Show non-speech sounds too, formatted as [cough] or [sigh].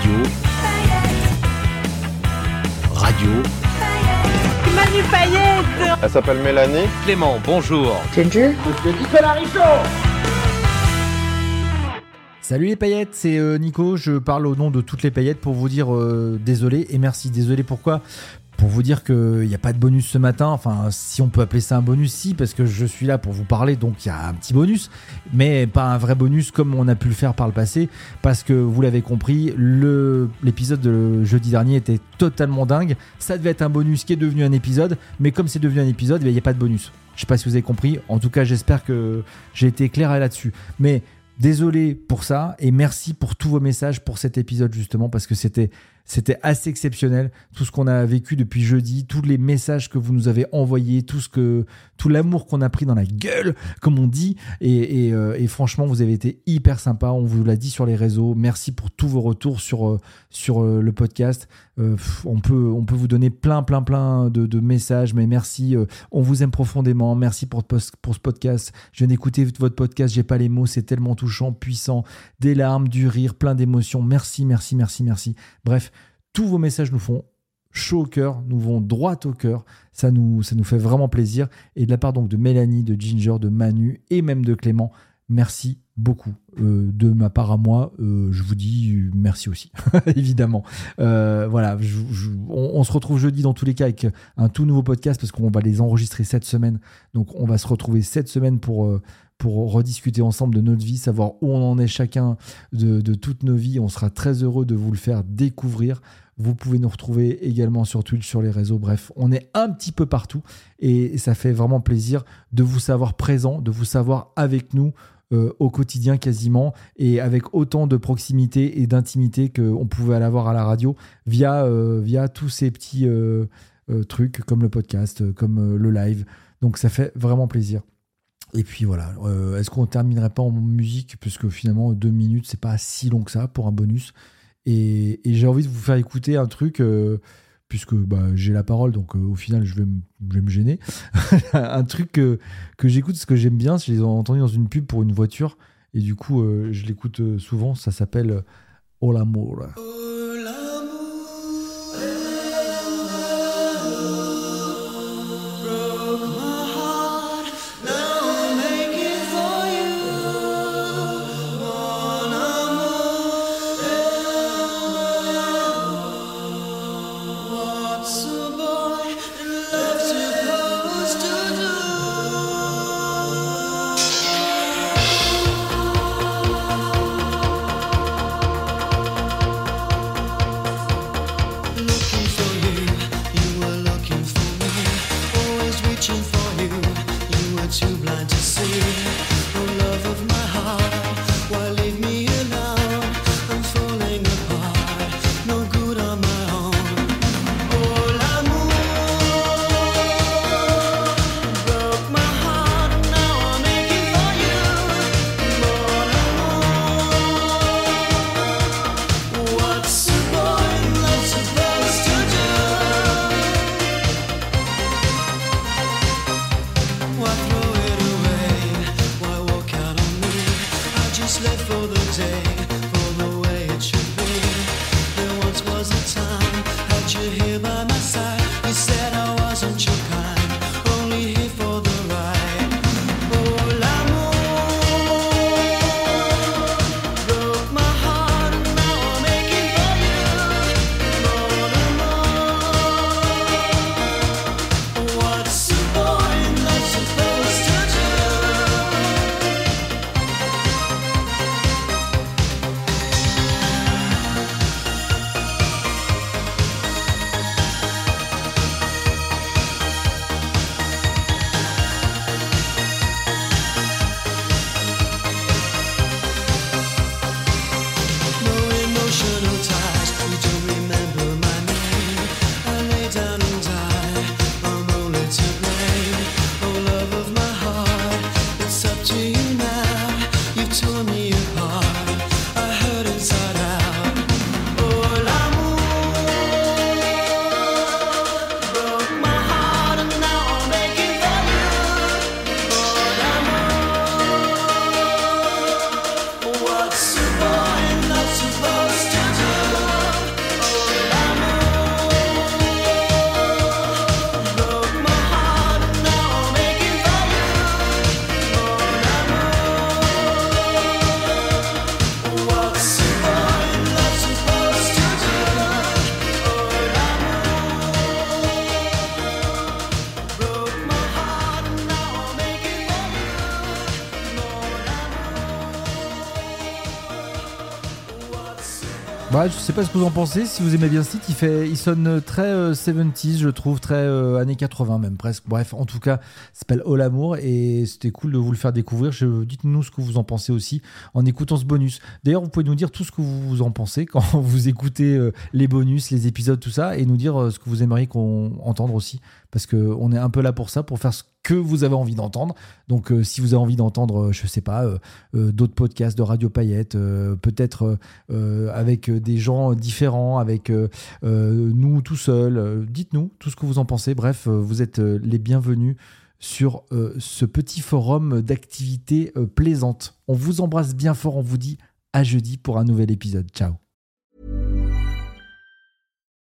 Radio. Radio. Manu Payette Elle s'appelle Mélanie. Clément, bonjour. Salut les paillettes, c'est euh, Nico, je parle au nom de toutes les paillettes pour vous dire euh, désolé et merci. Désolé pourquoi Pour vous dire qu'il n'y a pas de bonus ce matin, enfin si on peut appeler ça un bonus, si, parce que je suis là pour vous parler, donc il y a un petit bonus, mais pas un vrai bonus comme on a pu le faire par le passé, parce que vous l'avez compris, l'épisode de jeudi dernier était totalement dingue. Ça devait être un bonus qui est devenu un épisode, mais comme c'est devenu un épisode, il n'y a pas de bonus. Je sais pas si vous avez compris, en tout cas j'espère que j'ai été clair là-dessus. Mais Désolé pour ça et merci pour tous vos messages pour cet épisode justement parce que c'était c'était assez exceptionnel tout ce qu'on a vécu depuis jeudi, tous les messages que vous nous avez envoyés, tout ce que tout l'amour qu'on a pris dans la gueule comme on dit et, euh, franchement vous avez été hyper sympa, on vous l'a dit sur les réseaux. Merci pour tous vos retours sur euh, sur euh, le podcast. On peut on peut vous donner plein plein plein de, de messages mais merci on vous aime profondément. Merci pour, pour ce podcast. Je viens d'écouter votre podcast, j'ai pas les mots, c'est tellement touchant, puissant, des larmes, du rire, plein d'émotions. Merci, merci, merci, merci. Bref, tous vos messages nous font chaud au cœur, nous vont droit au cœur. Ça nous, ça nous fait vraiment plaisir. Et de la part donc de Mélanie, de Ginger, de Manu et même de Clément, merci beaucoup. Euh, de ma part à moi, euh, je vous dis euh, merci aussi, [laughs] évidemment. Voilà, on, se retrouve jeudi dans tous les cas avec un tout nouveau podcast parce qu'on va les enregistrer cette semaine. Donc on va se retrouver cette semaine pour, pour rediscuter ensemble de notre vie, savoir où on en est chacun de, de toutes nos vies. On sera très heureux de vous le faire découvrir. Vous pouvez nous retrouver également sur Twitch, sur les réseaux. Bref, on est un petit peu partout et ça fait vraiment plaisir de vous savoir présent, de vous savoir avec nous euh, au quotidien quasiment et avec autant de proximité et d'intimité qu'on pouvait l'avoir à la radio via, euh, via tous ces petits euh, trucs comme le podcast, comme le live. Donc ça fait vraiment plaisir. Et puis voilà, est-ce qu'on terminerait pas en musique? Puisque finalement deux minutes c'est pas si long que ça pour un bonus. Et, j'ai envie de vous faire écouter un truc puisque bah, j'ai la parole donc euh, au final je vais, me- gêner. [laughs] un truc que, j'écoute parce que j'aime bien, je l'ai entendu dans une pub pour une voiture et du coup euh, je l'écoute euh, souvent. Ça s'appelle euh, Bah, je sais pas ce que vous en pensez. Si vous aimez bien ce titre, il, fait, il sonne très 70s, je trouve, très euh, années 80 même presque. Bref, en tout cas, s'appelle All Amour et c'était cool de vous le faire découvrir. Dites-nous ce que vous en pensez aussi en écoutant ce bonus. D'ailleurs, vous pouvez nous dire tout ce que vous en pensez quand [laughs] vous écoutez euh, les bonus, les épisodes, tout ça, et nous dire euh, ce que vous aimeriez qu'on entende aussi parce qu'on est un peu là pour ça, pour faire ce que vous avez envie d'entendre. Donc, euh, si vous avez envie d'entendre, euh, je sais pas, euh, d'autres podcasts de Radio Paillette, peut-être avec des gens différents, avec nous tout seuls, dites-nous tout ce que vous en pensez. Bref, vous êtes les bienvenus sur ce petit forum d'activités plaisantes. On vous embrasse bien fort, on vous dit à jeudi pour un nouvel épisode. Ciao.